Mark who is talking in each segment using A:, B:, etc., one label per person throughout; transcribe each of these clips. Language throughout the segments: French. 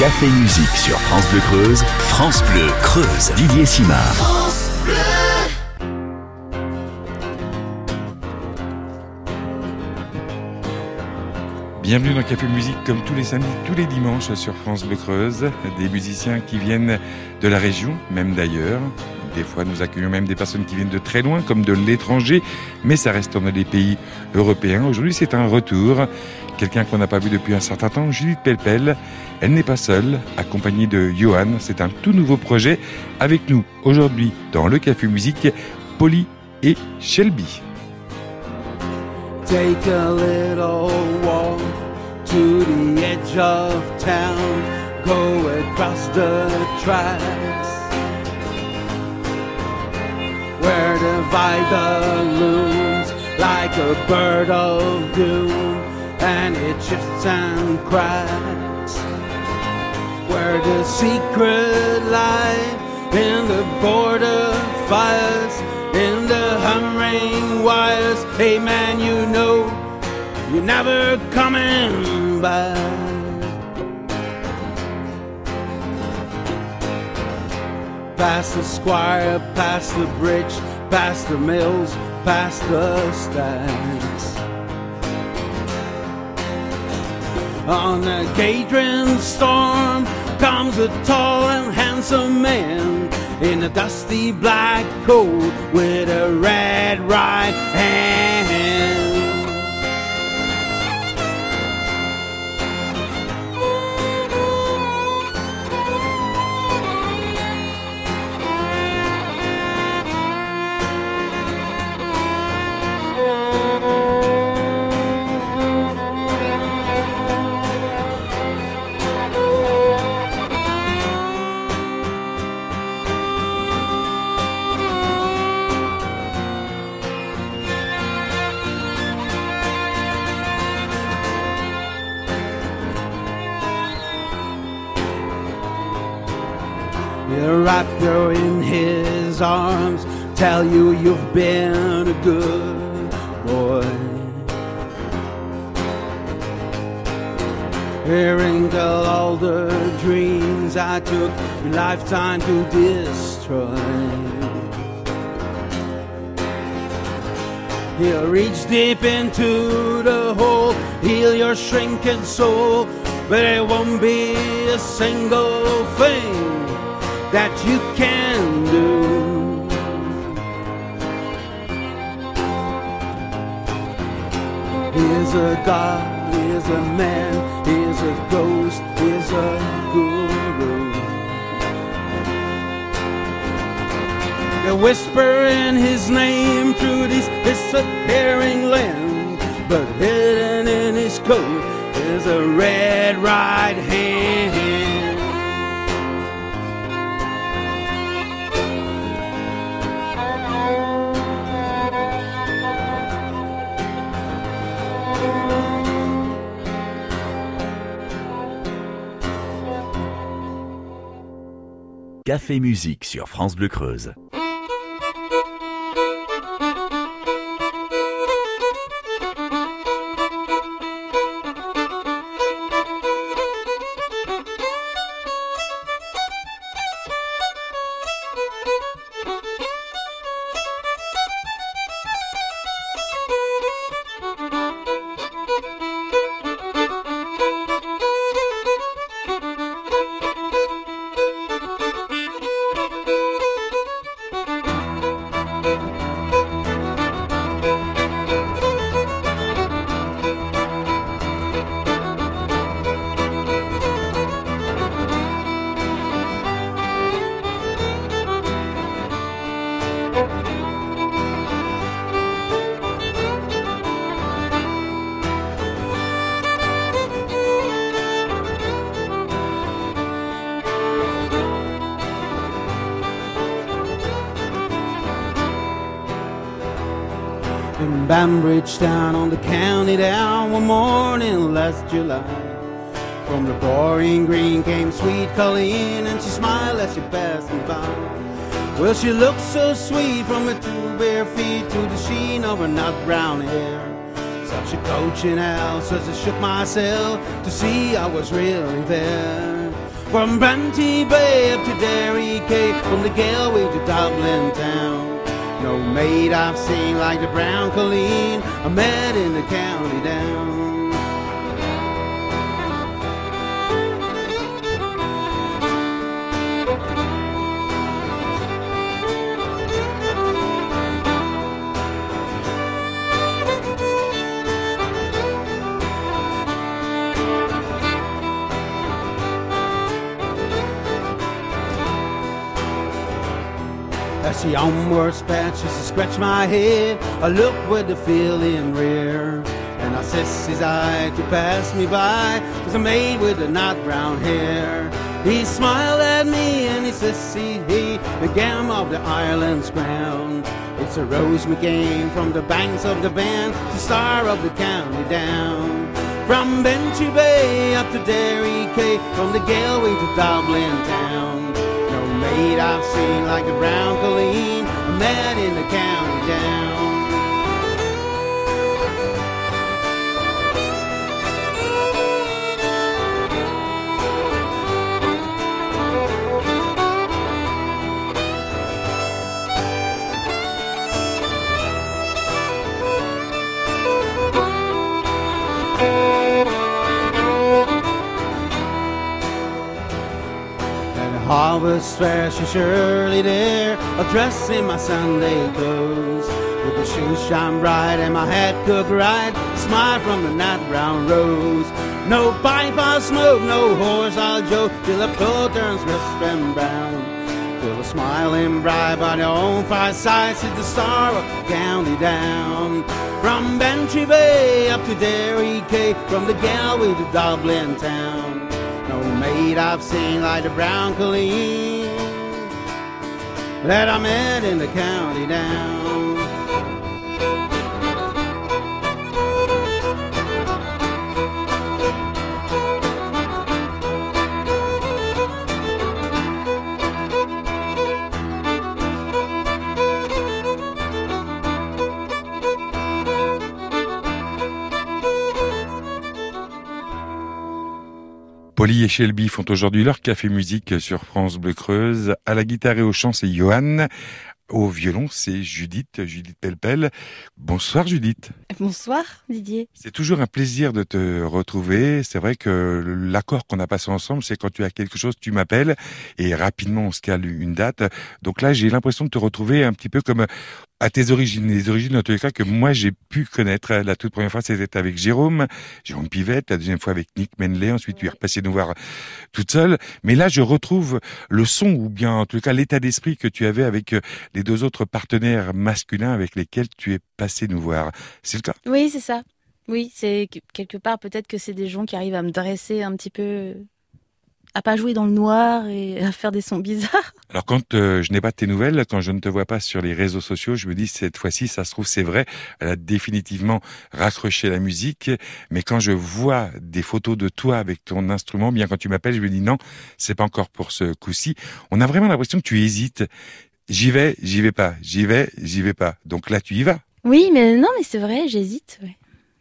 A: Café Musique sur France Bleu Creuse. France Bleu Creuse. Didier Simard.
B: Bienvenue dans Café Musique comme tous les samedis, tous les dimanches sur France Bleu Creuse. Des musiciens qui viennent de la région, même d'ailleurs. Des fois, nous accueillons même des personnes qui viennent de très loin, comme de l'étranger, mais ça reste dans des pays européens. Aujourd'hui, c'est un retour. Quelqu'un qu'on n'a pas vu depuis un certain temps, Judith Pelpel. Elle n'est pas seule, accompagnée de Johan. C'est un tout nouveau projet. Avec nous, aujourd'hui, dans le Café Musique, Polly et Shelby.
C: Take a little walk to the edge of town, go across the where divide the looms like a bird of doom, and it shifts and cracks where the secret lies in the border fires, in the humming wires. Hey man, you know you're never coming back. Past the squire, past the bridge, past the mills, past the stacks. On a Gadrin storm comes a tall and handsome man in a dusty black coat with a red right hand. Tell you you've been a good boy. Wrinkle all the dreams I took a lifetime to destroy. He'll reach deep into the hole, heal your shrinking soul, but it won't be a single thing that you can He's a God, he's a man, he's a ghost, he's a guru. They whisper in his name through this disappearing land, but hidden in his coat is a red right hand.
A: Café Musique sur France Bleu Creuse. Town on the county down one morning last July. From the boring green came sweet Colleen, and she smiled as she passed me by. Well, she looked so sweet from her two bare feet to the sheen of her nut brown hair. Such a coaching house as I shook myself to see I was really there.
C: From Bantry Bay up to Derry Quay, from the Galway to Dublin town. Maid I've seen like the brown Colleen I met in the county down. As she onward sped, she scratch my head. I look with the feeling rear. And I says his eye to pass me by. Was a maid with the nut brown hair. He smiled at me and he says, see he, the gam of the Ireland's crown. It's a Rose McGain from the banks of the band, the star of the county down. From Bentry Bay up to Derry Quay, from the Galway to Dublin town maid I've seen like the brown Colleen man in the county down. Harvest fair, she's surely there, a dress in my Sunday clothes. With the shoes shine bright and my hat cooked right, smile from the night brown rose. No pipe I'll smoke, no horse I'll joke, till the clothes turns crisp and brown. Till the smiling bride by their own fireside sees the star of county down. From Bantry Bay up to Derry Quay, from the Galway to Dublin town maid I've seen like the brown Colleen that I met in the county down.
B: Polly et Shelby font aujourd'hui leur café musique sur France Bleu Creuse. À la guitare et au chant, c'est Johan. Au violon, c'est Judith, Judith Pelpel. Bonsoir Judith.
D: Bonsoir Didier.
B: C'est toujours un plaisir de te retrouver. C'est vrai que l'accord qu'on a passé ensemble, c'est quand tu as quelque chose, tu m'appelles et rapidement on se cale une date. Donc là, j'ai l'impression de te retrouver un petit peu comme à tes origines, les origines en tous les cas que moi j'ai pu connaître. La toute première fois c'était avec Jérôme, Jérôme Pivette, la deuxième fois avec Nick Menley, ensuite tu es repassé nous voir toute seule. Mais là je retrouve le son ou bien en tout cas l'état d'esprit que tu avais avec euh, les deux autres partenaires masculins avec lesquels tu es passé nous voir. C'est le cas?
D: Oui, c'est ça. Oui, c'est quelque part peut-être que c'est des gens qui arrivent à me dresser un petit peu à pas jouer dans le noir et à faire des sons bizarres.
B: Alors quand euh, je n'ai pas de tes nouvelles, quand je ne te vois pas sur les réseaux sociaux, je me dis cette fois-ci, ça se trouve c'est vrai, elle a définitivement raccroché la musique. Mais quand je vois des photos de toi avec ton instrument, bien quand tu m'appelles, je me dis non, c'est pas encore pour ce coup-ci. On a vraiment l'impression que tu hésites. J'y vais, j'y vais pas, j'y vais, j'y vais pas. Donc là, tu y vas.
D: Oui, mais non, mais c'est vrai, j'hésite.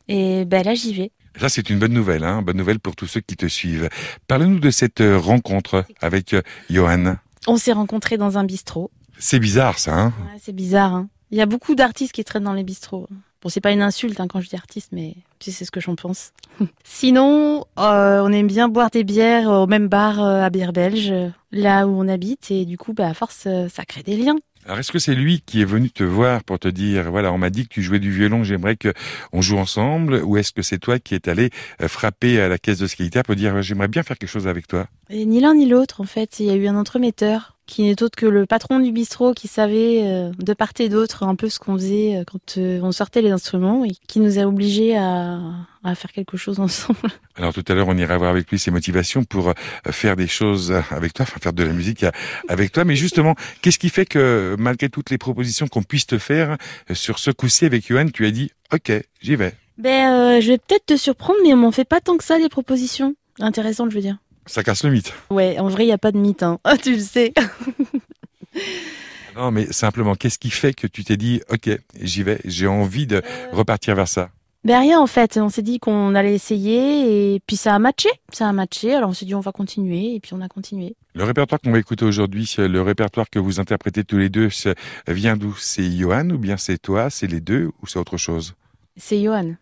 D: Et ben là, j'y vais.
B: Ça, c'est une bonne nouvelle, hein bonne nouvelle pour tous ceux qui te suivent. Parle-nous de cette euh, rencontre avec euh, Johan.
D: On s'est rencontrés dans un bistrot.
B: C'est bizarre, ça. Hein
D: ouais, c'est bizarre. Hein Il y a beaucoup d'artistes qui traînent dans les bistrots. Bon, c'est pas une insulte hein, quand je dis artiste, mais tu sais ce que j'en pense. Sinon, euh, on aime bien boire des bières au même bar à Bière Belge, là où on habite, et du coup, bah, à force, ça crée des liens.
B: Alors est-ce que c'est lui qui est venu te voir pour te dire voilà on m'a dit que tu jouais du violon j'aimerais que on joue ensemble ou est-ce que c'est toi qui est allé euh, frapper à la caisse de guitare pour dire j'aimerais bien faire quelque chose avec toi?
D: Et Ni l'un ni l'autre en fait il y a eu un entremetteur qui n'est autre que le patron du bistrot qui savait euh, de part et d'autre un peu ce qu'on faisait euh, quand euh, on sortait les instruments et qui nous a obligés à, à faire quelque chose ensemble.
B: Alors tout à l'heure, on ira voir avec lui ses motivations pour faire des choses avec toi, enfin faire de la musique avec toi. Mais justement, qu'est-ce qui fait que malgré toutes les propositions qu'on puisse te faire sur ce coup-ci avec Johan, tu as dit OK, j'y vais?
D: Ben, je vais peut-être te surprendre, mais on m'en fait pas tant que ça les propositions intéressantes, je veux dire.
B: Ça casse le mythe.
D: Ouais, en vrai, il n'y a pas de mythe, hein. tu le sais.
B: non, mais simplement, qu'est-ce qui fait que tu t'es dit, ok, j'y vais, j'ai envie de repartir vers ça?
D: Ben rien en fait, on s'est dit qu'on allait essayer et puis ça a matché, ça a matché, alors on s'est dit on va continuer et puis on a continué.
B: Le répertoire qu'on va écouter aujourd'hui, le répertoire que vous interprétez tous les deux, vient d'où? C'est Johan ou bien c'est toi, c'est les deux ou c'est autre chose?
D: C'est Johan,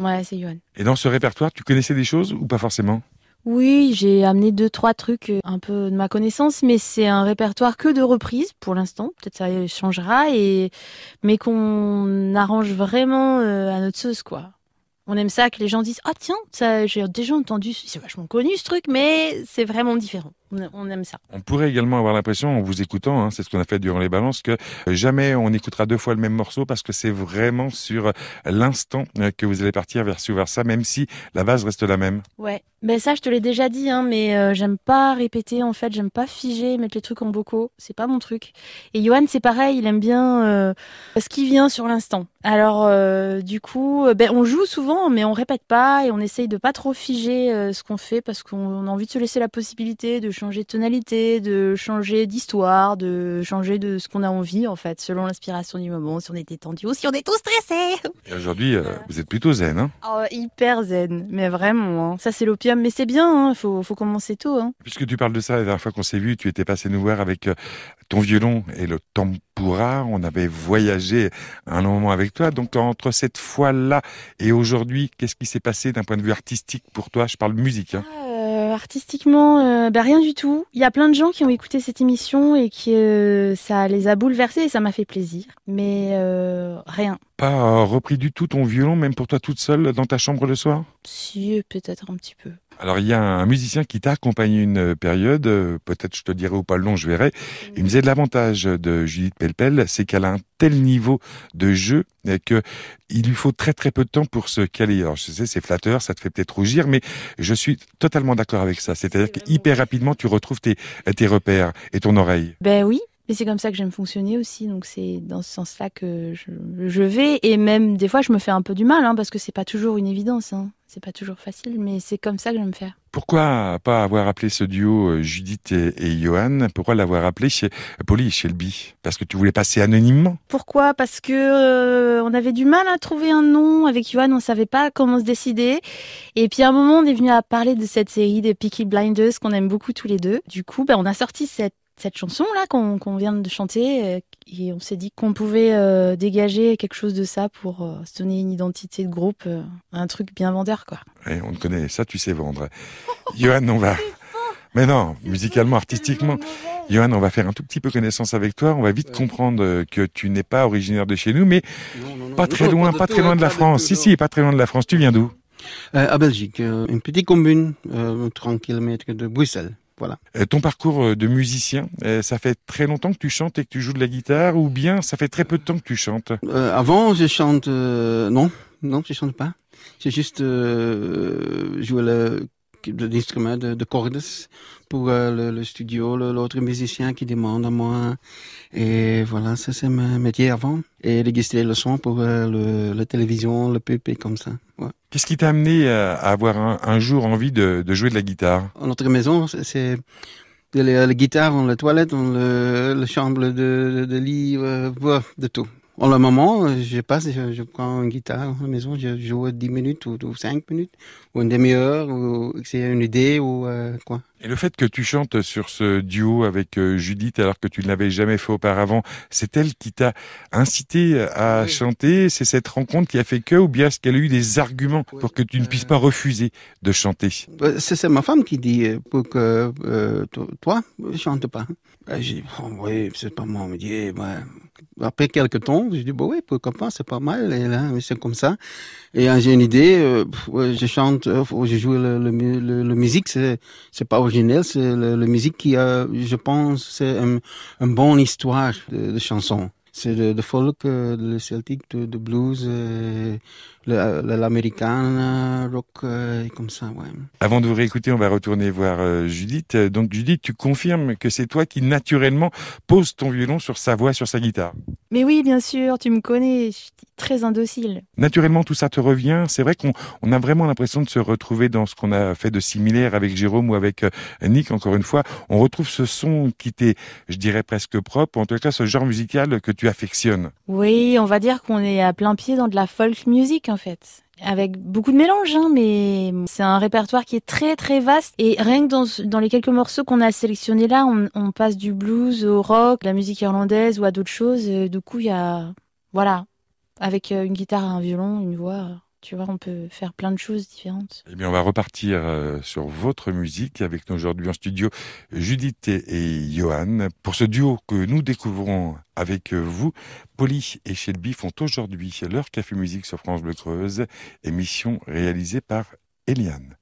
D: ouais c'est Johan.
B: Et dans ce répertoire, tu connaissais des choses ou pas forcément?
D: Oui, j'ai amené deux trois trucs euh, un peu de ma connaissance, mais c'est un répertoire que de reprises pour l'instant. Peut-être ça changera et mais qu'on arrange vraiment euh, à notre sauce quoi. On aime ça que les gens disent ah tiens ça j'ai déjà entendu c'est vachement connu ce truc mais c'est vraiment différent on aime ça.
B: On pourrait également avoir l'impression, en vous écoutant, hein, c'est ce qu'on a fait durant les balances, que jamais on écoutera deux fois le même morceau parce que c'est vraiment sur l'instant euh, que vous allez partir vers vers ça, même si la base reste la même.
D: Ouais, ben ça je te l'ai déjà dit, hein, mais euh, j'aime pas répéter en fait, j'aime pas figer, mettre les trucs en bocaux, c'est pas mon truc. Et Johan c'est pareil, il aime bien euh, ce qui vient sur l'instant. Alors du coup, ben on joue souvent, mais on répète pas et on essaye de pas trop figer ce qu'on fait parce qu'on a envie de se laisser la possibilité de changer de tonalité, de changer d'histoire, de changer de ce qu'on a envie en fait, selon l'inspiration du moment, si on était tendu ou si on est tout stressé.
B: Et aujourd'hui, euh, vous êtes plutôt zen, hein
D: oh, Hyper zen, mais vraiment. Hein. Ça c'est l'opium, mais c'est bien. Il hein. faut, faut, commencer tôt. Hein.
B: Puisque tu parles de ça, la dernière fois qu'on s'est vu, tu étais passé nous voir avec euh, ton violon et le tempura. On avait voyagé un moment avec toi. Donc entre cette fois-là et aujourd'hui, qu'est-ce qui s'est passé d'un point de vue artistique pour toi? Je parle musique.
D: Ah, artistiquement, euh, bah, rien du tout. Il y a plein de gens qui ont écouté cette émission et qui euh, ça les a bouleversés et ça m'a fait plaisir. Mais euh, rien.
B: Pas repris du tout ton violon, même pour toi toute seule dans ta chambre le soir?
D: Si, peut-être un petit peu.
B: Alors il y a un musicien qui t'a accompagné une période, peut-être je te dirai ou pas le nom, je verrai. Il me disait l'avantage de Judith Pelpel, c'est qu'elle a un tel niveau de jeu que il lui faut très très peu de temps pour se caler. Alors je sais, c'est flatteur, ça te fait peut-être rougir, mais je suis totalement d'accord avec ça. C'est-à-dire qu'hyper rapidement tu retrouves tes, tes repères et ton oreille.
D: Ben oui, mais c'est comme ça que j'aime fonctionner aussi, donc c'est dans ce sens-là que je, je, vais. Et même des fois, je me fais un peu du mal, hein, parce que c'est pas toujours une évidence. Hein. C'est pas toujours facile, mais c'est comme ça que j'aime faire.
B: Pourquoi pas avoir appelé ce duo euh, Judith et, Johan? Pourquoi l'avoir appelé chez Polly et Shelby Parce que tu voulais passer anonymement
D: Pourquoi? Parce que euh, on avait du mal à trouver un nom avec Johan, on savait pas comment se décider. Et puis à un moment, on est venu à parler de cette série des Peaky Blinders qu'on aime beaucoup tous les deux. Du coup, ben, on a sorti cette cette chanson là qu'on vient de chanter euh, et on s'est dit qu'on pouvait euh, dégager quelque chose de ça pour euh, se donner une identité de groupe, un truc bien vendeur quoi.
B: Ouais, on te connaît, ça tu sais vendre. Johan, on va. Mais non, musicalement, artistiquement. Johan, on va faire un tout petit peu connaissance avec toi. On va vite comprendre que tu n'es pas originaire de chez nous, mais pas très loin, pas, très loin de la France. Si, si, pas très loin de la France. Tu viens d'où?
C: À Belgique, une petite commune, 30 km de Bruxelles.
B: Euh, ton parcours euh, de musicien, euh, ça fait très longtemps que tu chantes et que tu joues de la guitare ou bien ça fait très peu de temps que tu chantes
C: Avant, je chante... non, non, je chante pas. J'ai juste joué le l'instrument de, de, cordes pour le, studio, l'autre musicien qui demande à moi. Et voilà, ça c'est mon métier avant. Et registrer le son pour le, la télévision, le PP comme ça.
B: Qu'est-ce qui t'a amené à avoir un, jour envie de, jouer de la guitare?
C: Notre maison, c'est la, guitare dans la toilette, dans la chambre de, de, lit, euh, de tout. En le moment, je passe, je, prends une guitare à la maison, je joue 10 minutes ou, 5 minutes, ou une demi-heure, ou c'est une idée, ou euh, quoi.
B: Et le fait que tu chantes sur ce duo avec euh, Judith alors que tu ne l'avais jamais fait auparavant, c'est elle qui t'a incité à chanter C'est cette rencontre qui a fait que, ou bien est-ce qu'elle a eu des arguments pour que tu ne puisses pas refuser de chanter?
C: bah, C'est ma femme qui dit euh, pour que euh, toi, chante pas. Bah, j'ai dit, oh, oui, c'est pas mon métier. Après quelques temps, j'ai dit, bah oui, pourquoi pas, c'est pas mal. Et là, c'est comme ça. Et j'ai une idée, je chante, je joue le, le, le, musique, c'est, c'est pas c'est la, musique qui a, je pense, c'est une un bonne histoire de, de chansons. C'est de, de, folk, euh, de celtique, de, de blues, euh, l'américain, rock, euh, comme ça, ouais.
B: Avant de vous réécouter, on va retourner voir euh, Judith. Donc Judith, tu confirmes que c'est toi qui naturellement poses ton violon sur sa voix, sur sa guitare
D: Mais oui, bien sûr, tu me connais, je suis très indocile.
B: Naturellement, tout ça te revient. C'est vrai qu'on on a vraiment l'impression de se retrouver dans ce qu'on a fait de similaire avec Jérôme ou avec euh, Nick, encore une fois. On retrouve ce son qui t'est, je dirais, presque propre, en tout cas ce genre musical que tu affectionnes.
D: Oui, on va dire qu'on est à plein pied dans de la folk music en fait. avec beaucoup de mélanges, hein, mais c'est un répertoire qui est très très vaste. Et rien que dans, les quelques morceaux qu'on a sélectionnés là, on, passe du blues au rock, la musique irlandaise ou à d'autres choses. Du coup, il y a, voilà, avec une guitare, un violon, une voix. Tu vois, on peut faire plein de choses différentes.
E: Eh bien, on va repartir euh, sur votre musique avec nous aujourd'hui en studio Judith et Johan. Pour ce duo que nous découvrons avec vous, Polly et Shelby font aujourd'hui leur Café Musique sur France Bleu Creuse, émission réalisée par Eliane.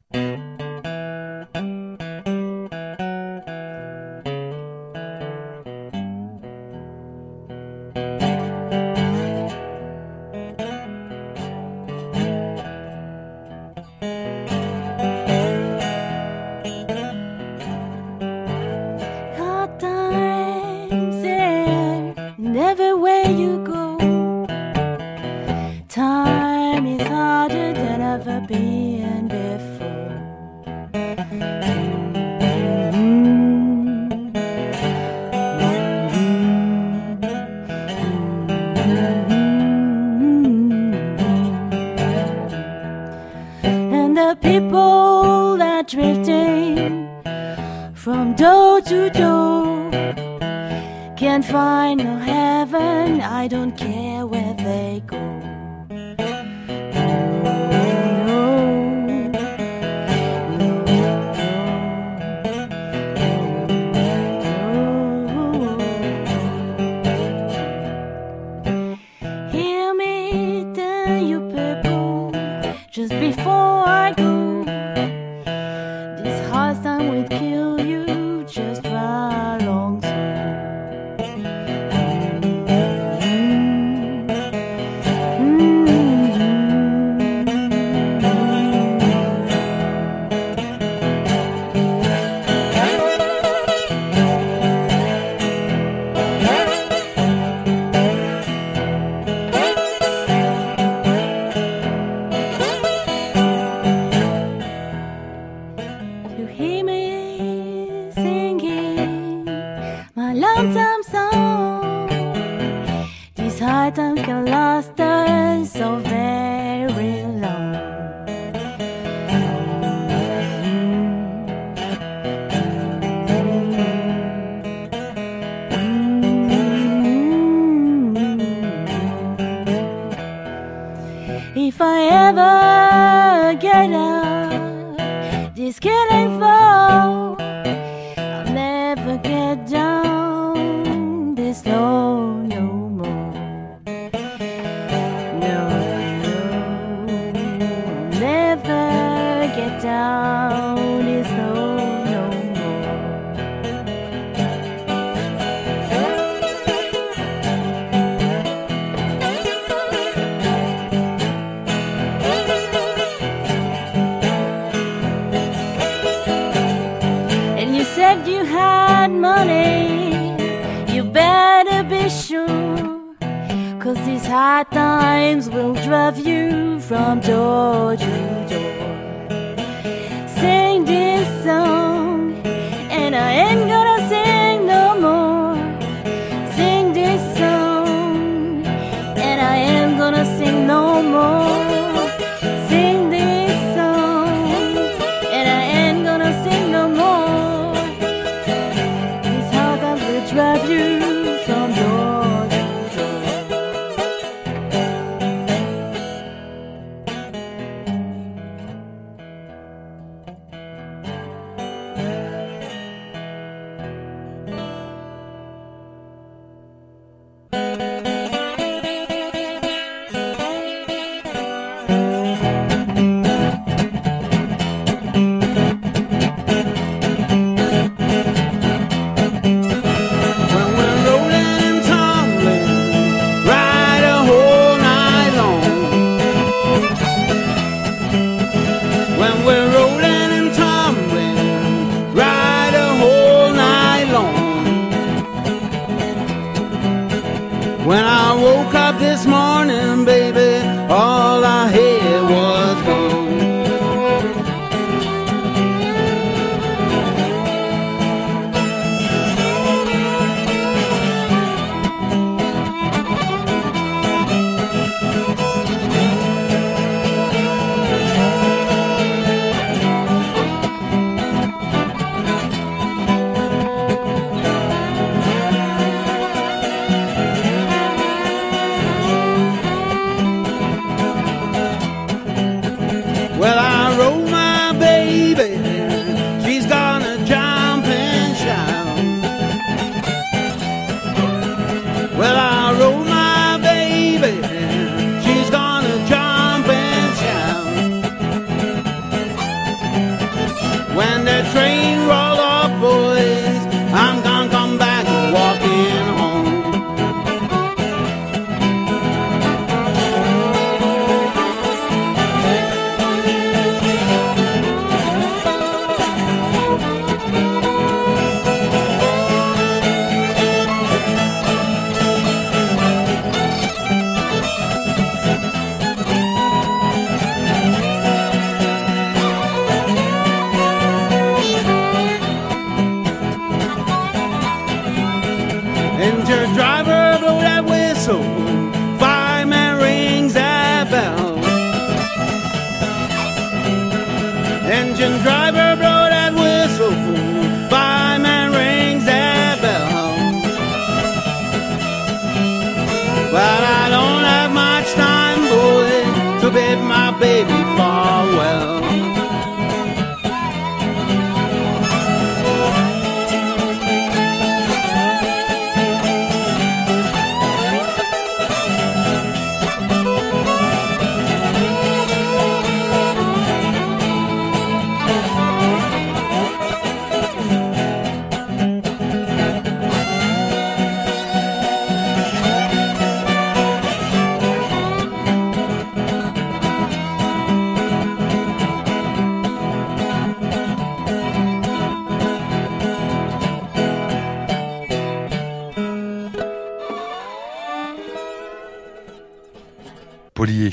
F: Engine driver, blow that whistle.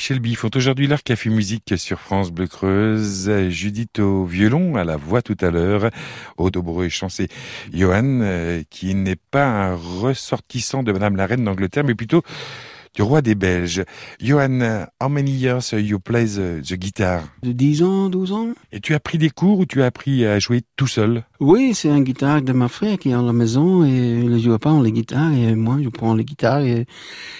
B: Shelby font aujourd'hui leur café musique sur France Bleu Creuse. Judith au violon, à la voix tout à l'heure. Au dobro et chancé Johan, euh, qui n'est pas un ressortissant de Madame la Reine d'Angleterre, mais plutôt du roi des Belges. Johan, how many years you play the, the guitar?
C: De 10 ans, 12 ans
B: Et tu as pris des cours ou tu as appris à jouer tout seul?
C: Oui, c'est un guitare de ma frère qui est à la maison et il ne joue pas en les guitares et moi je prends les guitares et,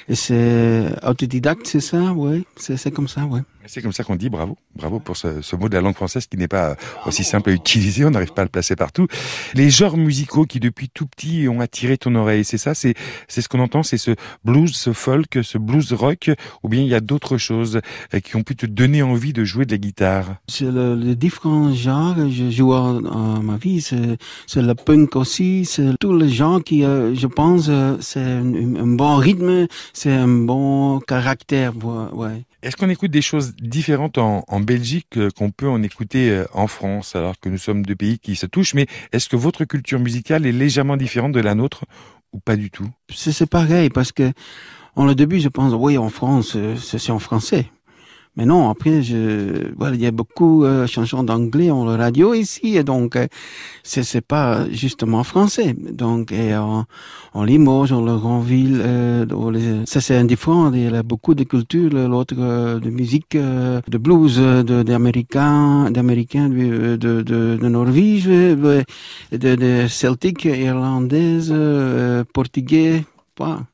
C: et c'est autodidacte, c'est ça, ouais, c'est comme ça, ouais.
B: C'est comme ça qu'on dit bravo. Bravo pour ce, ce, mot de la langue française qui n'est pas aussi simple à utiliser. On n'arrive pas à le placer partout. Les genres musicaux qui depuis tout petit ont attiré ton oreille, c'est ça, c'est ce qu'on entend, c'est ce blues, ce folk, ce blues rock, ou bien il y a d'autres choses euh, qui ont pu te donner envie de jouer de la guitare?
C: C'est le, les différents genres que je joue dans ma vie. C'est le punk aussi. C'est tous les gens qui, euh, je pense, euh, c'est un, un, bon rythme, c'est un bon caractère, ouais.
B: Est-ce qu'on écoute des choses différentes en, Belgique euh, qu'on peut en écouter euh, en France, alors que nous sommes deux pays qui se touchent Mais est-ce que votre culture musicale est légèrement différente de la nôtre ou pas du tout?
C: C'est pareil parce que en le début, je pense oui, en France, euh, c'est en français. Mais non, après, je, voilà, il y a beaucoup de euh, chansons d'anglais en radio ici, et donc euh, c'est pas justement français. Donc et en, en Limoges, en la grande ville, euh, ça c'est indifférent. Il y a beaucoup de cultures, l'autre euh, de musique, euh, de blues, de d'américains, d'américains, de, de, de, de Norvège, de, de celtique, irlandaise, portugais.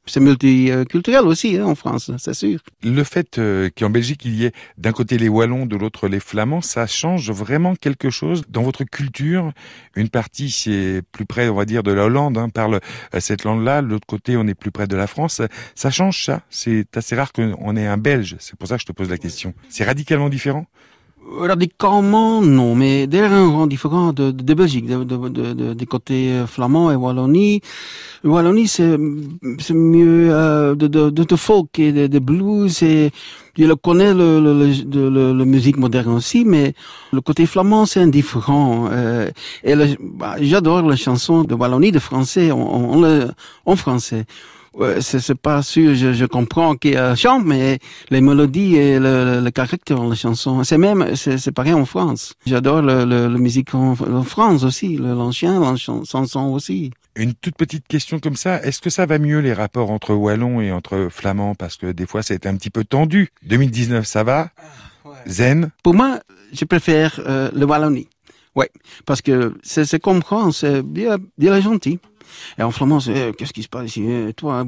C: C'est multiculturel aussi hein, en France, c'est sûr.
B: Le fait euh, qu'en Belgique il y ait d'un côté les Wallons, de l'autre les Flamands, ça change vraiment quelque chose dans votre culture. Une partie c'est plus près, on va dire, de la Hollande, hein, parle euh, cette langue-là. L'autre côté, on est plus près de la France. Ça change ça. C'est assez rare qu'on ait un Belge. C'est pour ça que je te pose la question. C'est radicalement différent?
C: Radicalement, non, mais derrière un grand différent de, de, de Belgique, de, de, de, des côtés flamands et Wallonie. Wallonie, c'est, c'est mieux euh, de, folk et de, blues. Et je le connais le, le, le, le musique moderne aussi, mais le côté flamand, c'est indifférent. Euh, et bah, j'adore les chansons de Wallonie, de français, en, en, en français. Ouais, c'est pas sûr, je, je comprends qu'il chante, mais les mélodies et le, le caractère de la chanson, c'est même, c'est pareil en France. J'adore le, le, le, musique en, en, France aussi, l'ancien, la chanson aussi.
B: Une toute petite question comme ça, est-ce que ça va mieux les rapports entre Wallons et entre Flamands Parce que des fois, été un petit peu tendu. 2019, ça va? Ah, ouais. Zen?
C: Pour moi, je préfère euh, le Wallonie. Oui, parce que c'est comprendre, c'est bien, bien gentil. Et en flamand, c'est eh, qu'est-ce qui se passe ici? Eh, Toi,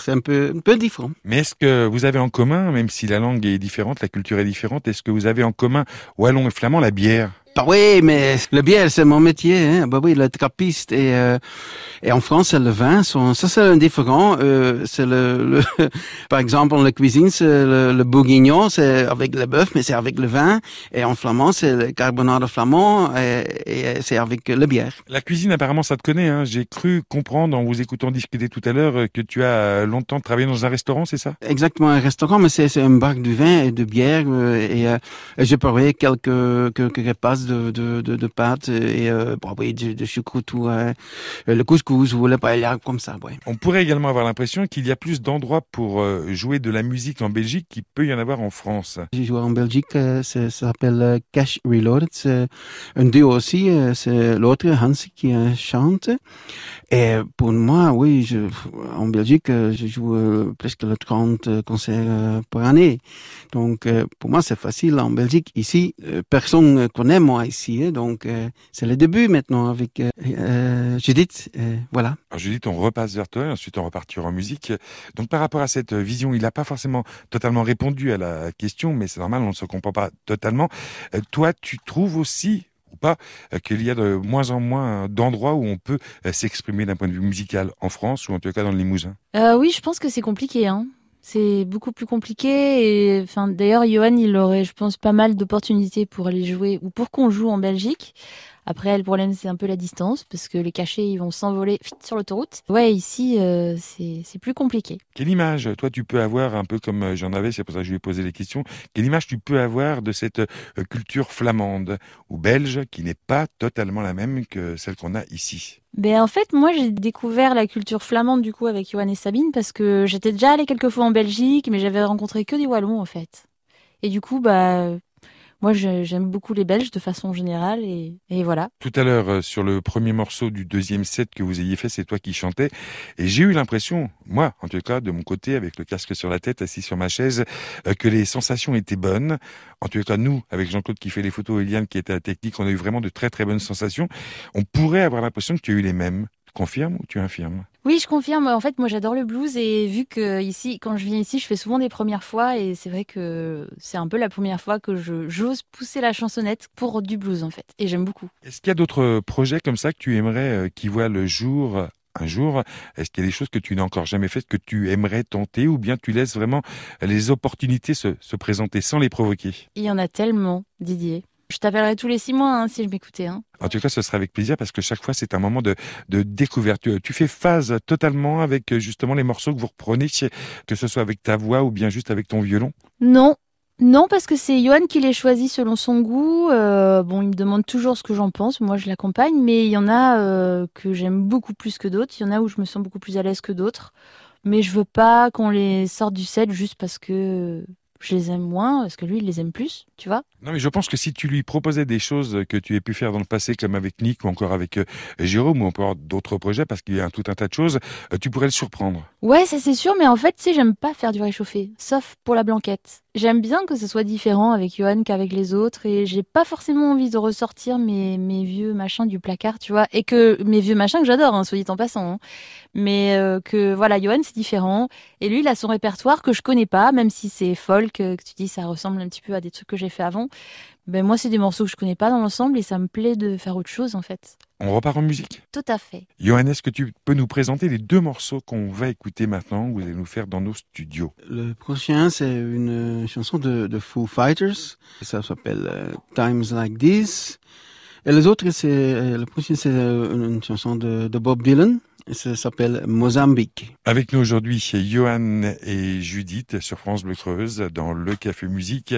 C: c'est un peu, un peu différent.
B: Mais est-ce que vous avez en commun, même si la langue est différente, la culture est différente, est-ce que vous avez en commun wallon et flamand la bière?
C: Bah oui, mais le bière, c'est mon métier. Hein. Bah oui, le trappiste et euh, et en France, c'est le vin. Sont, ça, c'est indifférent. Euh, c'est le, le par exemple, en la cuisine, c'est le, le bourguignon, c'est avec le bœuf, mais c'est avec le vin. Et en flamand, c'est le carbonade flamand et, et c'est avec le bière.
B: La cuisine, apparemment, ça te connaît. Hein. J'ai cru comprendre en vous écoutant discuter tout à l'heure que tu as longtemps travaillé dans un restaurant, c'est ça?
C: Exactement, un restaurant, mais c'est un bar de vin et de bière. Euh, et, euh, et j'ai parlé quelques quelques repas
A: de, de, de, de pâtes et euh, bon, oui, de, de choucroute ou euh, le couscous ou la paella comme ça. Ouais.
B: On pourrait également avoir l'impression qu'il y a plus d'endroits pour euh, jouer de la musique en Belgique qu'il peut y en avoir en France.
A: J'ai joué en Belgique, euh, ça s'appelle Cash Reloaded. C'est un duo aussi, c'est l'autre, Hans, qui chante. Et pour moi, oui, je, en Belgique, je joue euh, presque le 30 euh, concerts euh, par année. Donc, pour moi, c'est facile en Belgique. Ici, personne ne connaît moi ici. hein. donc, c'est le début maintenant avec Judith. voilà.
B: Alors Judith, on repasse vers toi, et ensuite on repartira en musique. Donc par rapport à cette vision, il n'a pas forcément totalement répondu à la question, mais c'est normal, on ne se comprend pas totalement. Toi, tu trouves aussi ou pas euh, qu'il y a de moins en moins d'endroits où on peut euh, s'exprimer d'un point de vue musical en France ou en tout cas dans le Limousin
D: Euh, oui, je pense que c'est compliqué. Hein. C'est beaucoup plus compliqué. D'ailleurs, Johan, il aurait, je pense, pas mal d'opportunités pour aller jouer ou pour qu'on joue en Belgique. Après, le problème, c'est un peu la distance parce que les cachets, ils vont s'envoler sur l'autoroute. Ouais, ici, euh, c'est c'est plus compliqué.
B: Quelle image, toi, tu peux avoir, un peu comme euh, j'en avais, c'est pour ça que je lui ai posé les questions, quelle image tu peux avoir de cette euh, culture flamande ou belge qui n'est pas totalement la même que celle qu'on a ici?
D: Ben en fait, moi j'ai découvert la culture flamande du coup avec Johan et Sabine parce que j'étais déjà allée quelques fois en Belgique, mais j'avais rencontré que des Wallons en fait. Et du coup, bah moi j'aime beaucoup les Belges de façon générale et, et voilà.
B: Tout à l'heure, euh, sur le premier morceau du deuxième set que vous ayez fait, c'est toi qui chantais. Et j'ai eu l'impression, moi, en tout cas, de mon côté, avec le casque sur la tête, assis sur ma chaise, euh, que les sensations étaient bonnes. En tout cas, nous, avec Jean-Claude qui fait les photos, Eliane qui était à la technique, on a eu vraiment de très très bonnes sensations. On pourrait avoir l'impression que tu as eu les mêmes. Tu confirmes ou tu infirmes?
D: Oui, je confirme. En fait, moi j'adore le blues et vu que ici, quand je viens ici, je fais souvent des premières fois et c'est vrai que c'est un peu la première fois que je j'ose pousser la chansonnette pour du blues en fait. Et j'aime beaucoup.
B: Est-ce qu'il y a d'autres projets comme ça que tu aimerais euh, qui voient le jour euh, un jour? Est-ce qu'il y a des choses que tu n'as encore jamais faites que tu aimerais tenter ou bien tu laisses vraiment les opportunités se, se présenter sans les provoquer?
D: Il y en a tellement, Didier. Je t'appellerai tous les six mois hein, si je m'écoutais. Hein.
B: En tout cas, ce sera avec plaisir parce que chaque fois, c'est un moment de, de découverte. Tu, tu fais phase totalement avec euh, justement les morceaux que vous reprenez, que ce soit avec ta voix ou bien juste avec ton violon?
D: Non, non, parce que c'est Johan qui les choisit selon son goût. Euh, bon, il me demande toujours ce que j'en pense. Moi, je l'accompagne, mais il y en a euh, que j'aime beaucoup plus que d'autres. Il y en a où je me sens beaucoup plus à l'aise que d'autres. Mais je veux pas qu'on les sorte du set juste parce que je les aime moins, parce que lui, il les aime plus, tu vois?
B: Non, mais je pense que si tu lui proposais des choses que tu aies pu faire dans le passé, comme avec Nick ou encore avec euh, Jérôme, ou avoir d'autres projets parce qu'il y a un, tout un tas de choses, euh, tu pourrais le surprendre.
D: Ouais, ça c'est sûr, mais en fait, tu sais, j'aime pas faire du réchauffé, sauf pour la blanquette. J'aime bien que ce soit différent avec Johan qu'avec les autres, et j'ai pas forcément envie de ressortir mes, mes vieux machins du placard, tu vois, et que mes vieux machins que j'adore, hein, soit dit en passant, hein. mais euh, que voilà, Johan c'est différent, et lui il a son répertoire que je connais pas, même si c'est folk, euh, que tu dis ça ressemble un petit peu à des trucs que j'ai fait avant. Ben moi c'est des morceaux que je connais pas dans l'ensemble, et ça me plaît de faire autre chose en fait.
B: On repart en musique
D: Tout à fait.
B: Johannes, est-ce que tu peux nous présenter les deux morceaux qu'on va écouter maintenant, que vous allez nous faire dans nos studios?
A: Le prochain, c'est une chanson de, de Foo Fighters. Ça s'appelle euh, Times Like This. Et les autres, c'est euh, le prochain, c'est euh, une, chanson de, de Bob Dylan. Ça s'appelle Mozambique.
B: Avec nous aujourd'hui, Johan et Judith sur France Bleu Creuse dans le Café Musique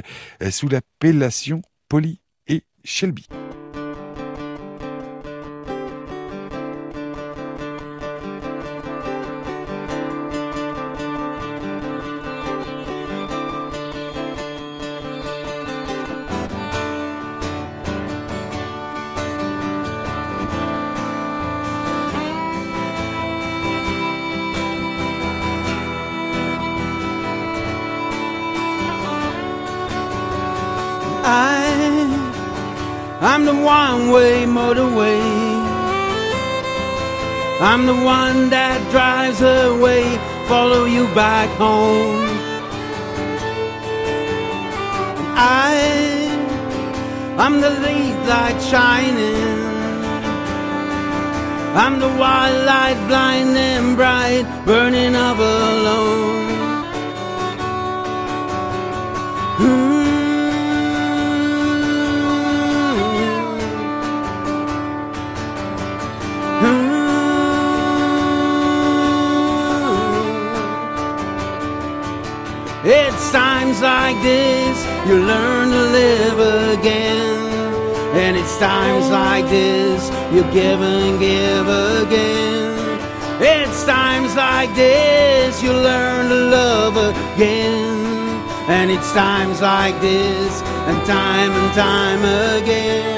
B: sous l'appellation Polly et Shelby.
C: I'm the one-way motorway. I'm the one that drives away, follow you back home. I, I'm the lead light shining. I'm the wild light, blind and bright, burning up alone. This you learn to live again. And it's times like this you give and give again. It's times like this you learn to love again. And it's times like this and time and time again.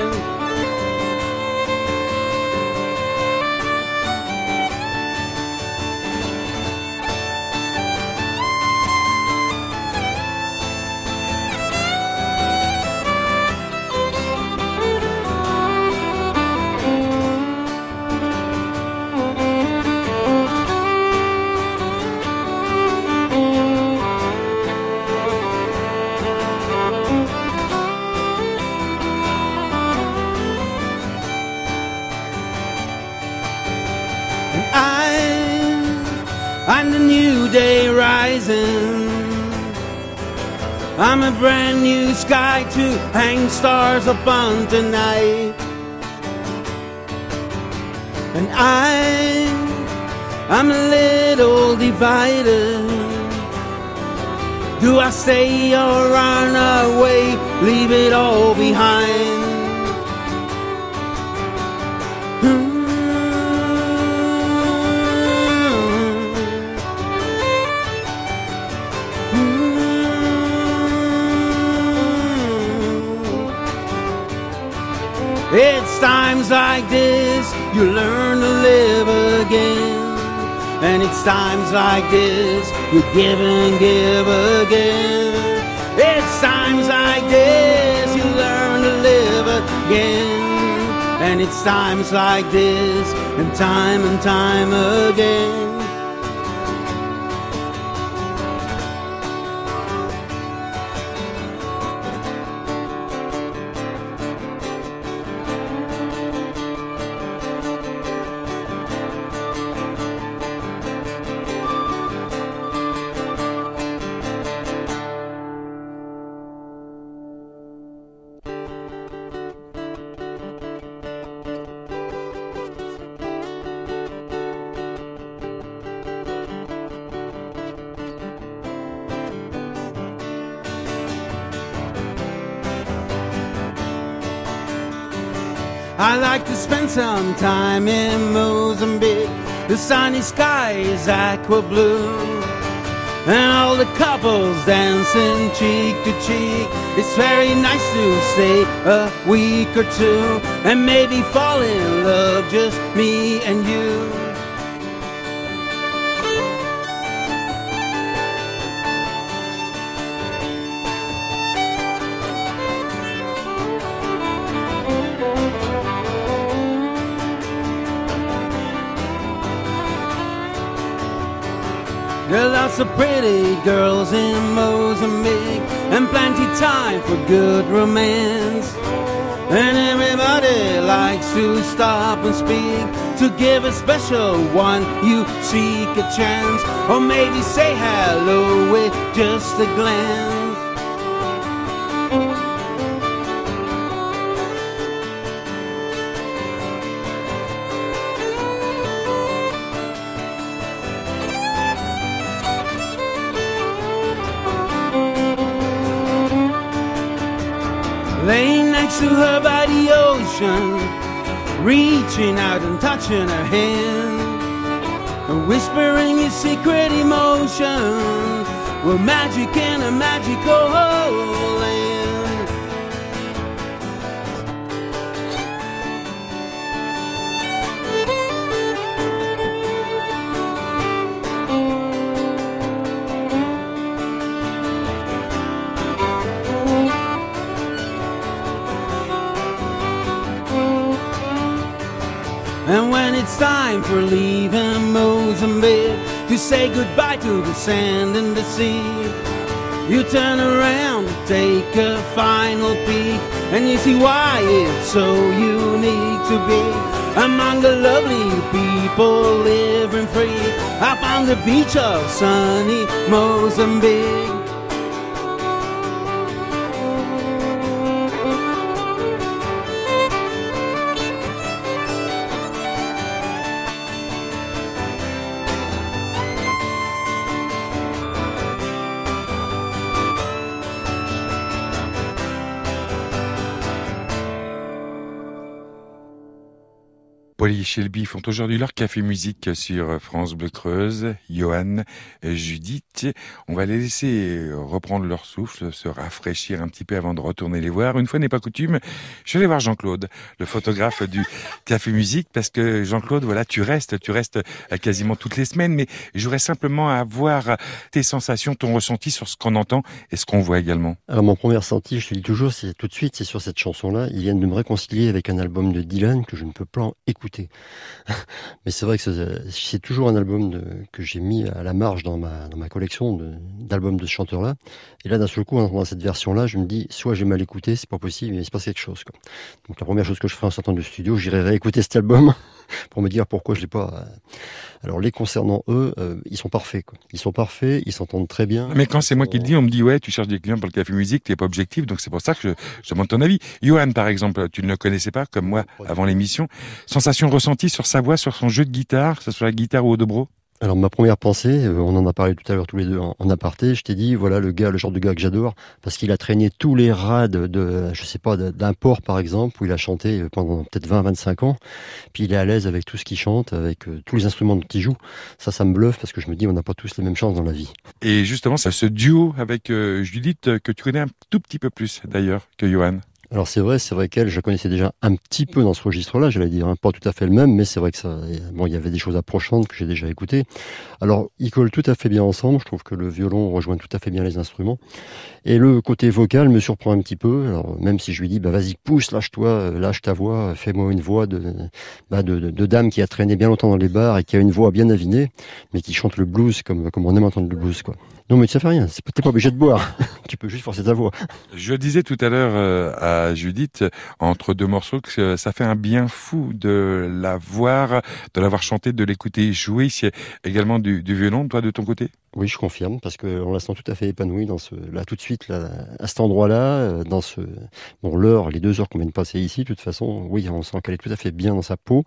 C: I'm a brand new sky to hang stars upon tonight. And I, I'm a little divided. Do I stay or run away, leave it all behind? Like this you learn to live again. And it's times like this you give and give again. It's times like this you learn to live again. And it's times like this and time and time again. I like to spend some time in Mozambique. The sunny sky is aqua blue. And all the couples dancing cheek to cheek. It's very nice to stay a week or two and maybe fall in love, just me and you. Lots of pretty girls in Mozambique and plenty time for good romance. And everybody likes to stop and speak to give a special one you seek a chance, or maybe say hello with just a glance. Reaching out and touching her hand, and whispering his secret emotions. We're magic in a magical land. And when it's time for leaving Mozambique to say goodbye to the sand and the sea, you turn around, take a final peek, and you see why it's so unique to be among the lovely people living free up on the beach of sunny Mozambique.
B: Shelby font aujourd'hui leur café musique sur France Bleu Creuse. Johan, Judith, on va les laisser reprendre leur souffle, se rafraîchir un petit peu avant de retourner les voir. Une fois n'est pas coutume, je vais voir Jean-Claude, le photographe du café musique, parce que Jean-Claude, voilà, tu restes, tu restes quasiment toutes les semaines, mais je voudrais simplement avoir tes sensations, ton ressenti sur ce qu'on entend et ce qu'on voit également.
G: Alors mon premier ressenti, je te dis toujours, c'est tout de suite, c'est sur cette chanson-là. Ils viennent de me réconcilier avec un album de Dylan que je ne peux pas écouter Mais c'est vrai que c'est toujours un album de, que j'ai mis à la marge dans ma, collection d'albums de, ce chanteur-là. Et là, d'un seul coup, dans cette version-là, je me dis, soit j'ai mal écouté, c'est pas possible, mais il se passe quelque chose. Donc la première chose que je ferai en sortant du studio, j'irai réécouter cet album pour me dire pourquoi je l'ai pas. Euh. Alors les concernant eux, euh, ils sont parfaits. Quoi. Ils sont parfaits, ils s'entendent très bien.
B: Mais quand c'est moi qui le dis, on me dit ouais, tu cherches des clients pour le café musique, tu n'es pas objectif, donc c'est pour ça que je, je demande ton avis. Johan, par exemple, tu ne le connaissais pas comme moi avant l'émission. Sensation ressentie sur sa voix, sur son jeu de guitare, que ce soit la guitare ou au dobro?
G: Alors ma première pensée, euh, on en a parlé tout à l'heure tous les deux en, aparté, je t'ai dit voilà le gars, le genre de gars que j'adore parce qu'il a traîné tous les rades de, je sais pas, d'un port par exemple où il a chanté pendant peut-être 20-25 ans, puis il est à l'aise avec tout ce qu'il chante, avec euh, tous les instruments dont il joue. Ça, ça me bluffe parce que je me dis on n'a pas tous les mêmes chances dans la vie.
B: Et justement, c'est ce duo avec euh, Judith que tu connais un tout petit peu plus d'ailleurs que Johan.
G: Alors c'est vrai, c'est vrai qu'elle, je connaissais déjà un petit peu dans ce registre-là, j'allais dire, hein, pas tout à fait le même, mais c'est vrai que ça, bon, il y avait des choses approchantes que j'ai déjà écoutées. Alors ils collent tout à fait bien ensemble. Je trouve que le violon rejoint tout à fait bien les instruments, et le côté vocal me surprend un petit peu. Alors même si je lui dis, bah vas-y pousse, lâche-toi, lâche ta voix, fais-moi une voix de, bah, de, de, dame qui a traîné bien longtemps dans les bars et qui a une voix bien avinée, mais qui chante le blues comme comme on aime entendre le blues, quoi. Non, mais ça fait rien. T'es pas obligé de boire. tu peux juste forcer ta voix.
B: Je disais tout à l'heure euh, à Judith, entre deux morceaux, que ça fait un bien fou de la voir, de l'avoir chanté, de l'écouter jouer. également du, du violon, toi, de ton côté?
G: Oui, je confirme, parce qu'on la sent tout à fait épanouie dans ce, là, tout de suite, là, à cet endroit-là, euh, dans ce, bon, l'heure, les deux heures qu'on vient de passer ici, de toute façon, oui, on sent qu'elle est tout à fait bien dans sa peau,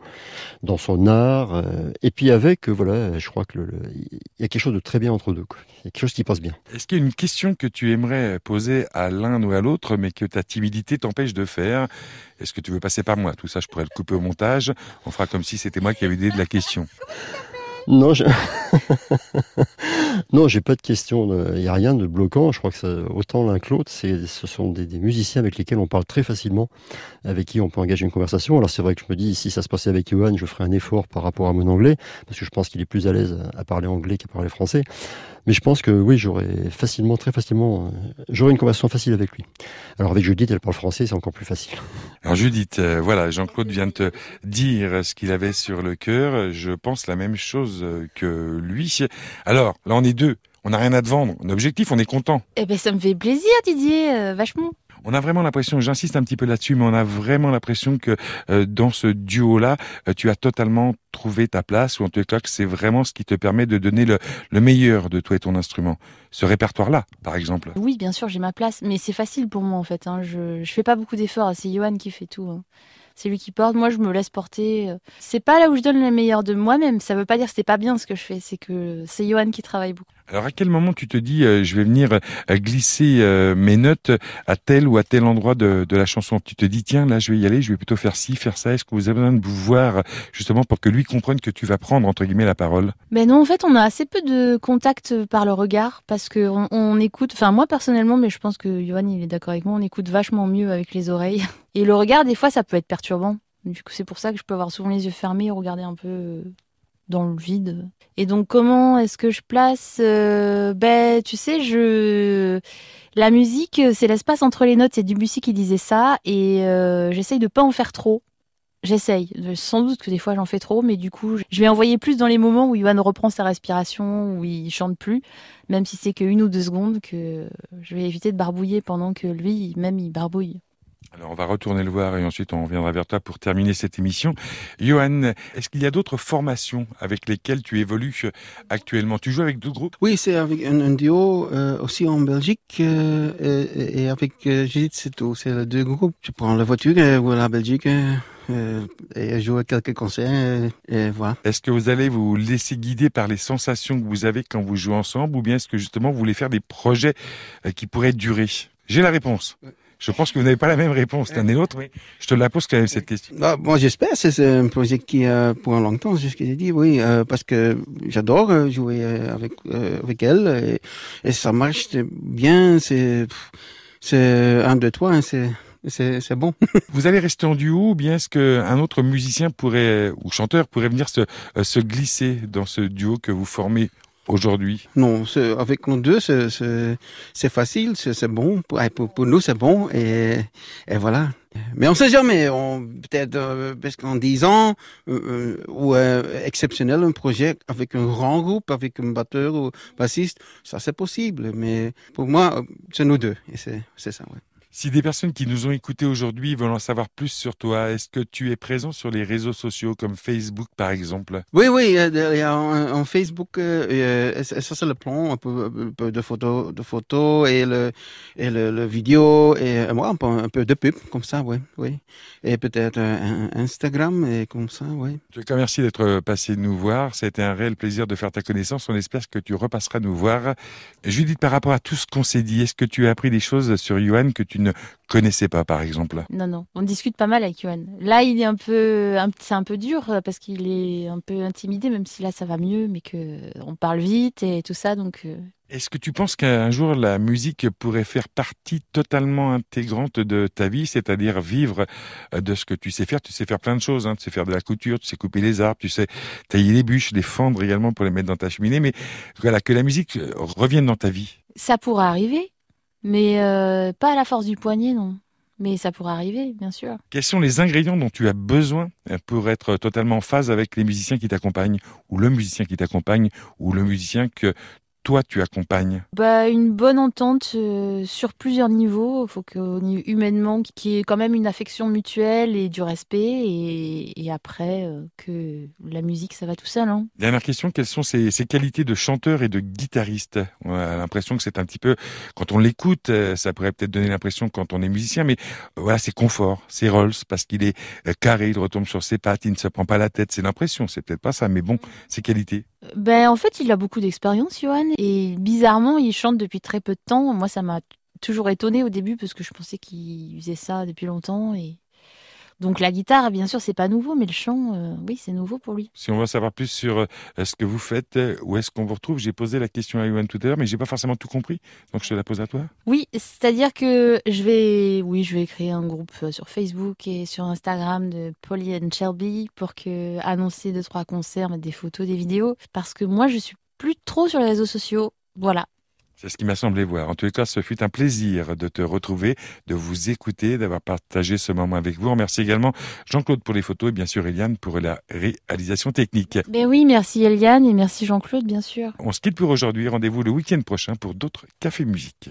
G: dans son art, euh, et puis avec, euh, voilà, je crois que il y a quelque chose de très bien entre deux, quoi. Il y a quelque chose bien.
B: Est-ce qu'il y a une question que tu aimerais poser à l'un ou à l'autre, mais que ta timidité t'empêche de faire? Est-ce que tu veux passer par moi? Tout ça, je pourrais le couper au montage. On fera comme si c'était moi qui avais l'idée de la question.
G: Non, je... non, j'ai pas de question. Il n'y a rien de bloquant. Je crois que ça, autant l'un que l'autre, ce sont des, musiciens avec lesquels on parle très facilement, avec qui on peut engager une conversation. Alors c'est vrai que je me dis, si ça se passait avec Johan, je ferais un effort par rapport à mon anglais, parce que je pense qu'il est plus à l'aise à parler anglais qu'à parler français. Mais je pense que oui, j'aurais facilement, très facilement, euh, j'aurais une conversation facile avec lui. Alors avec Judith, elle parle français, c'est encore plus facile.
B: Alors Judith, euh, voilà, Jean-Claude vient de te dire ce qu'il avait sur le cœur. Je pense la même chose que lui. Alors, là on est deux. On n'a rien à te vendre. On est objectif, on est content.
D: Eh ben, ça me fait plaisir, Didier, euh, vachement.
B: On a vraiment l'impression, j'insiste un petit peu là-dessus, mais on a vraiment l'impression que euh, dans ce duo-là, euh, tu as totalement trouvé ta place, ou en tout cas que c'est vraiment ce qui te permet de donner le, meilleur de toi et ton instrument. Ce répertoire-là, par exemple.
D: Oui, bien sûr, j'ai ma place, mais c'est facile pour moi en fait. Hein. Je, je fais pas beaucoup d'efforts, c'est Johan qui fait tout. Hein c'est lui qui porte. Moi, je me laisse porter. C'est pas là où je donne le meilleur de moi-même. Ça veut pas dire que c'est pas bien ce que je fais. C'est que c'est Johan qui travaille beaucoup.
B: Alors, à quel moment tu te dis, euh, je vais venir euh, glisser euh, mes notes à tel ou à tel endroit de, la chanson? Tu te dis, tiens, là, je vais y aller. Je vais plutôt faire ci, faire ça. Est-ce que vous avez besoin de vous voir justement pour que lui comprenne que tu vas prendre entre guillemets la parole?
D: Ben non, en fait, on a assez peu de contact par le regard parce que on, écoute. Enfin, moi personnellement, mais je pense que Johan, il est d'accord avec moi. On écoute vachement mieux avec les oreilles. Et le regard, des fois, ça peut être perturbant. Du coup, c'est pour ça que je peux avoir souvent les yeux fermés et regarder un peu dans le vide. Et donc, comment est-ce que je place euh, Ben, tu sais, je la musique, c'est l'espace entre les notes. C'est Debussy qui disait ça, et euh, j'essaye de pas en faire trop. J'essaye. Sans doute que des fois j'en fais trop, mais du coup, je vais envoyer plus dans les moments où Ivan reprend sa respiration, où il chante plus, même si c'est qu'une ou deux secondes, que je vais éviter de barbouiller pendant que lui, même, il barbouille.
B: Alors on va retourner le voir et ensuite on reviendra vers toi pour terminer cette émission. Johan, est-ce qu'il y a d'autres formations avec lesquelles tu évolues actuellement? Tu joues avec d'autres groupes?
A: Oui, c'est avec un, duo euh, aussi en Belgique euh, et, avec euh, Judith, c'est tout. C'est les deux groupes. Je prends la voiture et voilà la Belgique. et joue à quelques concerts et, voilà.
B: Est-ce que vous allez vous laisser guider par les sensations que vous avez quand vous jouez ensemble ou bien est-ce que justement vous voulez faire des projets qui pourraient durer? J'ai la réponse. Je pense que vous n'avez pas la même réponse l'un et l'autre, mais je te la pose quand même cette question.
C: Bah, moi, j'espère. C'est un projet qui a pour un longtemps, c'est ce que j'ai dit, oui, euh, parce que j'adore euh, jouer euh, avec elle et, ça marche bien. C'est c'est un de toi, hein, c'est c'est bon.
B: Vous allez rester en duo ou bien est-ce qu'un autre musicien pourrait, ou chanteur pourrait venir se, se glisser dans ce duo que vous formez aujourd'hui?
C: Non, avec nous deux, c'est facile, c'est bon. Pour, pour, nous, c'est bon. Et, et, voilà. Mais on sait jamais. Peut-être euh, parce qu'en 10 ans, euh, euh, ou exceptionnel, un projet avec un grand groupe, avec un batteur ou bassiste, ça c'est possible. Mais pour moi, c'est nous deux. Et c'est ça, ouais.
B: Si des personnes qui nous ont écoutés aujourd'hui veulent en savoir plus sur toi, est-ce que tu es présent sur les réseaux sociaux comme Facebook par exemple?
C: Oui, oui, y a en, Facebook, euh, ça c'est le plan, un peu, de photos, de photos et le et le, vidéo et moi un peu, un peu de pub comme ça, oui, oui. Et peut-être Instagram et comme ça, oui.
B: Je te remercie d'être passé nous voir. Ça a été un réel plaisir de faire ta connaissance. On espère que tu repasseras nous voir. Judith, par rapport à tout ce qu'on s'est dit, est-ce que tu as appris des choses sur Johan que tu ne connaissais pas, par exemple
D: Non, non. On discute pas mal avec Johan. Là, il est un peu, c'est un peu dur euh, parce qu'il est un peu intimidé, même si là ça va mieux, mais que on parle vite et tout ça, donc. Euh.
B: Est-ce que tu penses qu'un jour la musique pourrait faire partie totalement intégrante de ta vie, c'est-à-dire vivre euh, de ce que tu sais faire? Tu sais faire plein de choses, hein. tu sais faire de la couture, tu sais couper les arbres, tu sais tailler les bûches, les fendre également pour les mettre dans ta cheminée, mais voilà que la musique revienne dans ta vie.
D: Ça pourrait arriver. Mais euh, pas à la force du poignet, non. Mais ça pourrait arriver, bien sûr.
B: Quels sont les ingrédients dont tu as besoin pour être totalement en phase avec les musiciens qui t'accompagnent, ou le musicien qui t'accompagne, ou le musicien que toi tu accompagnes
D: bah, Une bonne entente euh, sur plusieurs niveaux. Il faut que humainement, qu'il y ait quand même une affection mutuelle et du respect. Et, après, euh, que la musique, ça va tout seul. Hein.
B: Dernière question, quelles sont ces, qualités de chanteur et de guitariste? On a l'impression que c'est un petit peu, quand on l'écoute, euh, ça pourrait peut-être donner l'impression quand on est musicien, mais voilà, c'est confort, c'est Rolls, parce qu'il est carré, il retombe sur ses pattes, il ne se prend pas la tête. C'est l'impression, c'est peut-être pas ça, mais bon, ses qualités.
D: Ben, en fait, il a beaucoup d'expérience, Johan. Et bizarrement, il chante depuis très peu de temps. Moi, ça m'a toujours étonné au début parce que je pensais qu'il faisait ça depuis longtemps. Et donc la guitare, bien sûr, c'est pas nouveau, mais le chant, euh, oui, c'est nouveau pour lui.
B: Si on veut savoir plus sur euh, ce que vous faites, euh, où est-ce qu'on vous retrouve J'ai posé la question à Yohan tout à l'heure, mais j'ai pas forcément tout compris, donc je te la pose à toi.
D: Oui, c'est-à-dire que je vais, oui, je vais créer un groupe sur Facebook et sur Instagram de Polly and Shelby pour que annoncer deux trois concerts, mettre des photos, des vidéos, parce que moi, je suis plus trop sur les réseaux sociaux. Voilà,
B: c'est ce qui m'a semblé voir. En tous les cas, ce fut un plaisir de te retrouver, de vous écouter, d'avoir partagé ce moment avec vous. Merci également Jean-Claude pour les photos et bien sûr Eliane pour la réalisation technique.
D: Ben oui, merci Eliane et merci Jean-Claude, bien sûr.
B: On se quitte pour aujourd'hui. Rendez-vous le week-end prochain pour d'autres cafés musique.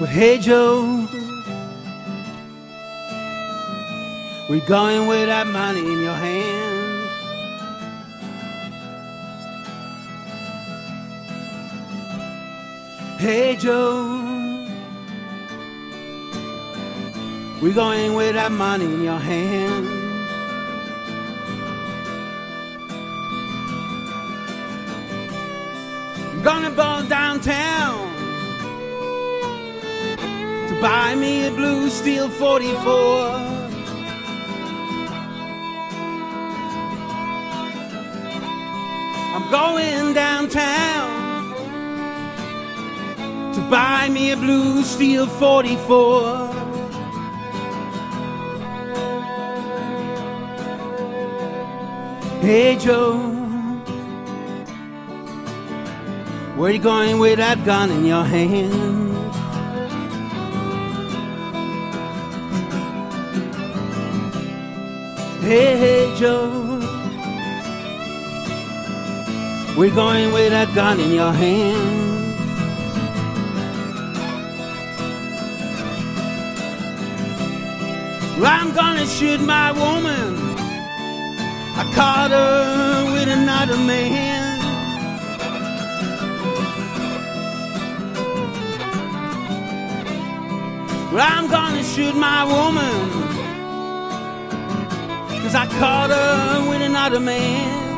C: Well, hey Joe, we're going with that money in your hand. Hey Joe, we're going with that money in your hand. Gonna go downtown buy me a blue steel 44. I'm going downtown to buy me a blue steel 44. Hey Joe, where you going with that gun in your hand? Hey, hey, Joe. We're going with a gun in your hand. I'm gonna shoot my woman. I caught her with another man. I'm gonna shoot my woman. Cause I caught her with another man.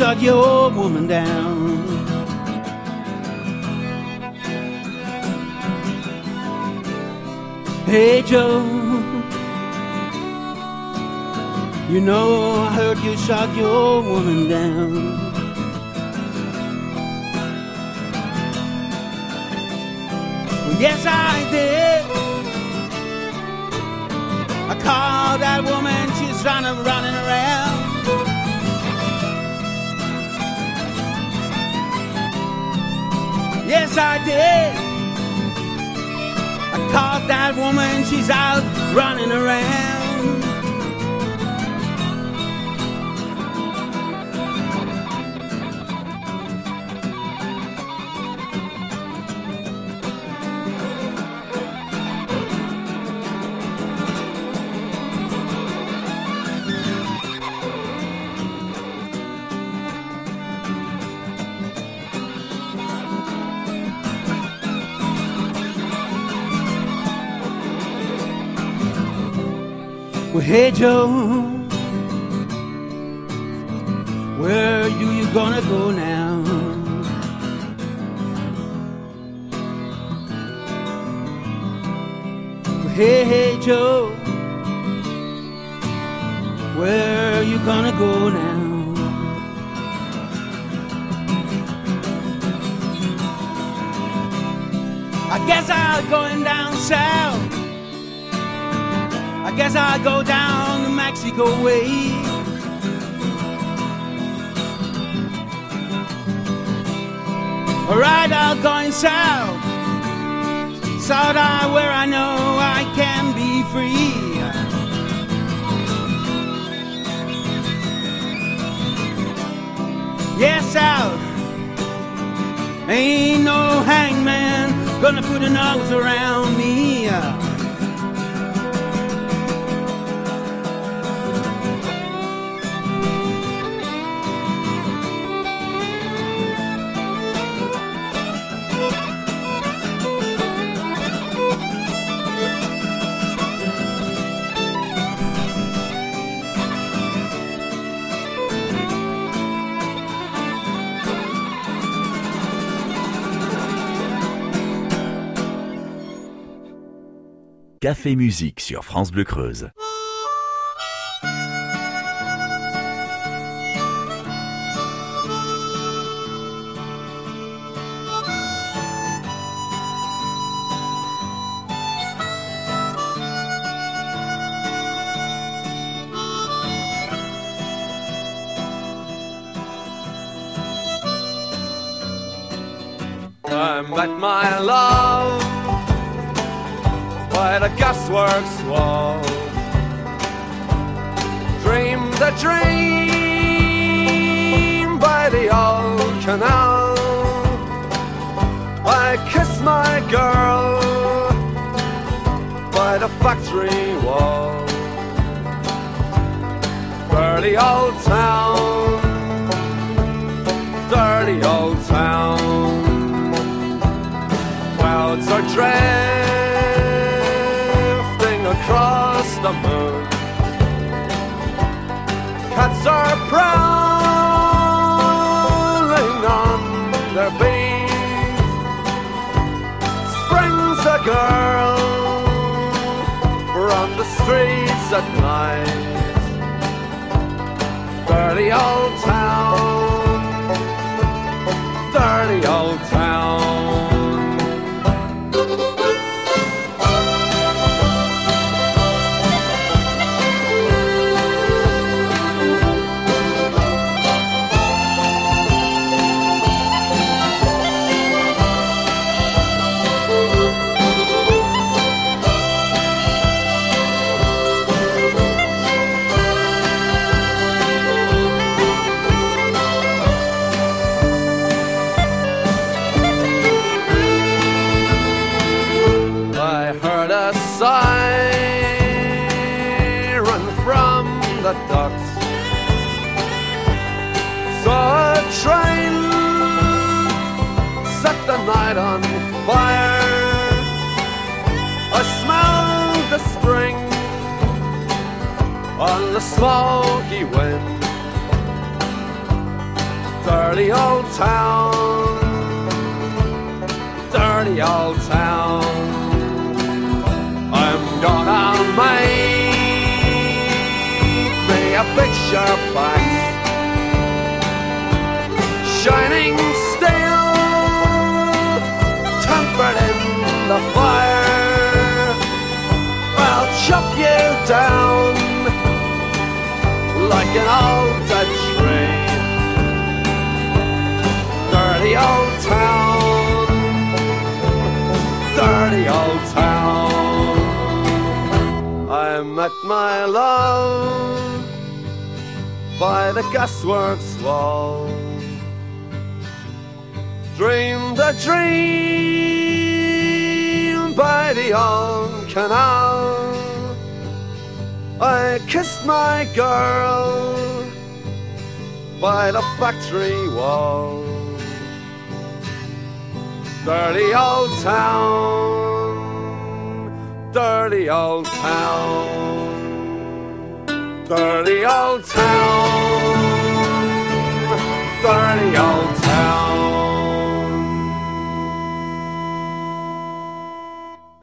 C: Shot your woman down. Hey Joe, you know I heard you shot your woman down. Yes, I did. I called that woman, she's running, running around. Yes, I did. I caught that woman, she's out running around. Well, hey Joe, where are you gonna go now? Well, hey, hey Joe, where you gonna go now? I guess I'll going down south. I guess I'll go down the Mexico way. Alright, I'm going south. South I where I know I can be free. Yes, south. Ain't no hangman gonna put a nose around me.
H: Café Musique sur France Bleu Creuse.
I: By the gasworks wall. Dreamed a dream by the old canal. I kissed my girl by the factory wall. Dirty old town, dirty old town. Clouds are drifting prowling on their beat. Springs a girl from the streets at night. Dirty old town, siren from the docks. Saw a train set the night on fire. I smelled the spring on the smoky wind. Dirty old town, dirty old town. Gonna make me a picture back, shining steel, tempered in the fire. I'll chop you down like an old dead tree. Dirty old town, dirty old town. I met my love by the gasworks wall. Dreamed a dream by the old canal. I kissed my girl by the factory wall dirty old town. Dirty old town. Dirty old town.